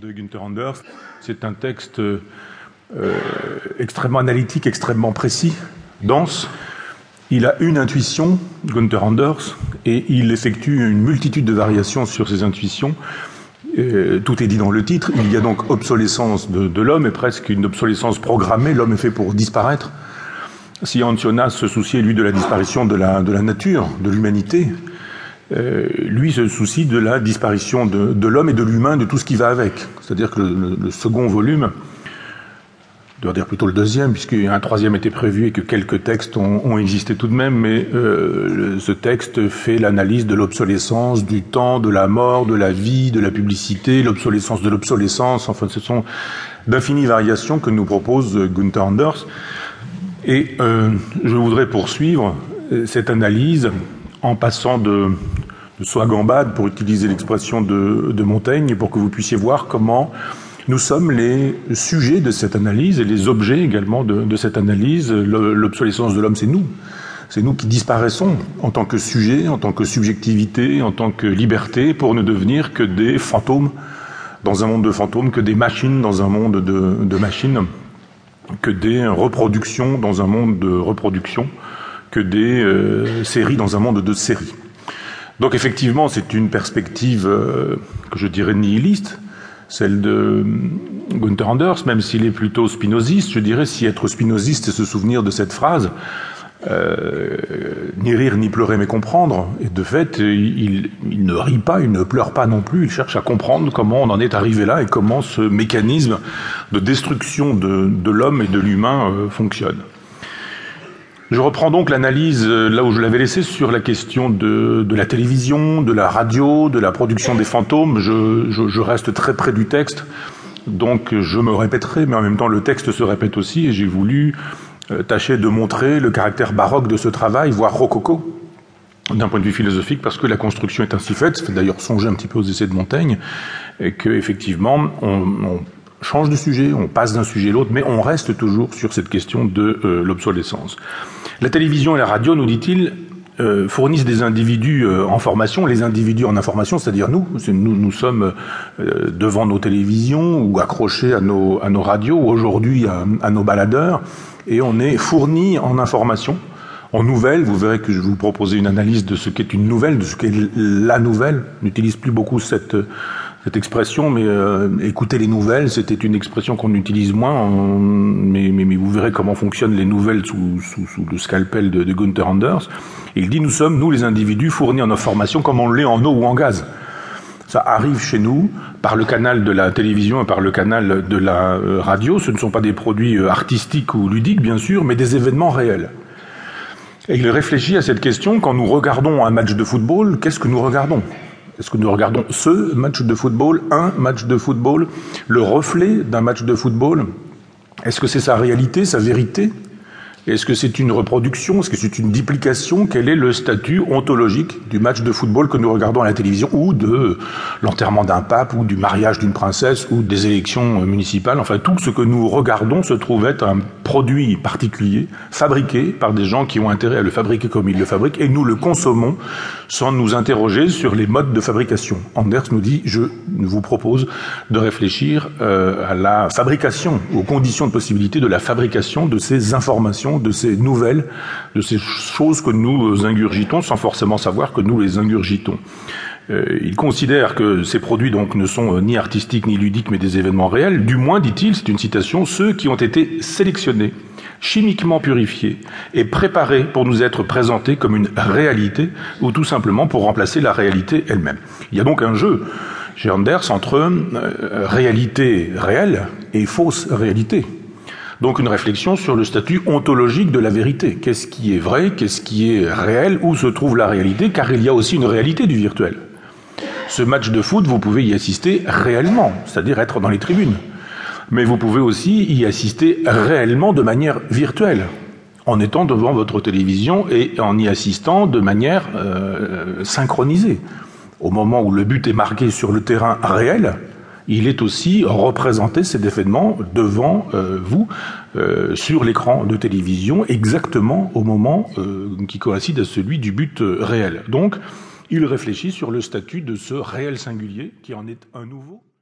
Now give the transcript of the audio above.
de Günther Anders. C'est un texte euh, extrêmement analytique, extrêmement précis, dense. Il a une intuition, Günther Anders, et il effectue une multitude de variations sur ses intuitions. Euh, tout est dit dans le titre. Il y a donc obsolescence de, l'homme et presque une obsolescence programmée. L'homme est fait pour disparaître. Si Antionas se souciait, lui, de la disparition de la nature, de l'humanité, euh, lui se soucie de la disparition de, l'homme et de l'humain, de tout ce qui va avec. C'est-à-dire que le, second volume, je dois dire plutôt le deuxième, puisqu'un troisième était prévu et que quelques textes ont, existé tout de même, mais euh, ce texte fait l'analyse de l'obsolescence, du temps, de la mort, de la vie, de la publicité, l'obsolescence de l'obsolescence, enfin ce sont d'infinies variations que nous propose Gunther Anders. Et euh, je voudrais poursuivre cette analyse en passant de, de gambade, pour utiliser l'expression de, Montaigne, pour que vous puissiez voir comment nous sommes les sujets de cette analyse et les objets également de, cette analyse. L'obsolescence de l'homme, c'est nous. C'est nous qui disparaissons en tant que sujet, en tant que subjectivité, en tant que liberté, pour ne devenir que des fantômes dans un monde de fantômes, que des machines dans un monde de, machines, que des reproductions dans un monde de reproduction que des euh, séries dans un monde de séries. Donc effectivement, c'est une perspective euh, que je dirais nihiliste, celle de Gunther Anders, même s'il est plutôt spinoziste. Je dirais si être spinoziste c'est se souvenir de cette phrase, euh, ni rire ni pleurer mais comprendre. Et de fait, il, ne rit pas, il ne pleure pas non plus. Il cherche à comprendre comment on en est arrivé là et comment ce mécanisme de destruction de, l'homme et de l'humain euh, fonctionne. Je reprends donc l'analyse euh, là où je l'avais laissé sur la question de, la télévision, de la radio, de la production des fantômes. Je, reste très près du texte, donc je me répéterai, mais en même temps le texte se répète aussi, et j'ai voulu euh, tâcher de montrer le caractère baroque de ce travail, voire rococo, d'un point de vue philosophique, parce que la construction est ainsi faite. Ça fait d'ailleurs songer un petit peu aux essais de Montaigne, et que effectivement on, on change de sujet, on passe d'un sujet à l'autre, mais on reste toujours sur cette question de euh, l'obsolescence. La télévision et la radio, nous dit-il, euh, fournissent des individus euh, en formation, les individus en information, c'est-à-dire nous, nous, sommes euh, devant nos télévisions ou accrochés à nos, radios, ou aujourd'hui à, nos baladeurs, et on est fournis en information, en nouvelles. Vous verrez que je vais vous proposer une analyse de ce qu'est une nouvelle, de ce qu'est la nouvelle. N'utilise plus beaucoup cette cette expression, mais euh, écouter les nouvelles, c'était une expression qu'on utilise moins, en, mais, vous verrez comment fonctionnent les nouvelles sous, le scalpel de, de Gunther Anders. Il dit, nous sommes, nous les individus, fournis en information comme on l'est en eau ou en gaz. Ça arrive chez nous par le canal de la télévision et par le canal de la euh, radio. Ce ne sont pas des produits euh, artistiques ou ludiques, bien sûr, mais des événements réels. Et il réfléchit à cette question, quand nous regardons un match de football, qu'est-ce que nous regardons? Est-ce que nous regardons ce match de football, un match de football, le reflet d'un match de football. Est-ce que c'est sa réalité, sa vérité? Est-ce que c'est une reproduction? Est-ce que c'est une duplication? Quel est le statut ontologique du match de football que nous regardons à la télévision ou de l'enterrement d'un pape ou du mariage d'une princesse ou des élections municipales? Enfin, tout ce que nous regardons se trouve être un produit particulier, fabriqué par des gens qui ont intérêt à le fabriquer comme ils le fabriquent, et nous le consommons sans nous interroger sur les modes de fabrication. Anders nous dit, je vous propose de réfléchir euh, à la fabrication, aux conditions de possibilité de la fabrication de ces informations, de ces nouvelles, de ces choses que nous ingurgitons sans forcément savoir que nous les ingurgitons. Euh, il considère que ces produits donc ne sont ni artistiques ni ludiques mais des événements réels. Du moins, dit-il, c'est une citation, ceux qui ont été sélectionnés, chimiquement purifiés et préparés pour nous être présentés comme une réalité ou tout simplement pour remplacer la réalité elle-même. Il y a donc un jeu chez Anders entre euh, réalité réelle et fausse réalité. Donc une réflexion sur le statut ontologique de la vérité. Qu'est-ce qui est vrai Qu'est-ce qui est réel Où se trouve la réalité Car il y a aussi une réalité du virtuel. Ce match de foot, vous pouvez y assister réellement, c'est-à-dire être dans les tribunes. Mais vous pouvez aussi y assister réellement de manière virtuelle, en étant devant votre télévision et en y assistant de manière euh, synchronisée. Au moment où le but est marqué sur le terrain réel, il est aussi représenté cet événement devant euh, vous euh, sur l'écran de télévision exactement au moment euh, qui coïncide à celui du but euh, réel. Donc, il réfléchit sur le statut de ce réel singulier qui en est un nouveau.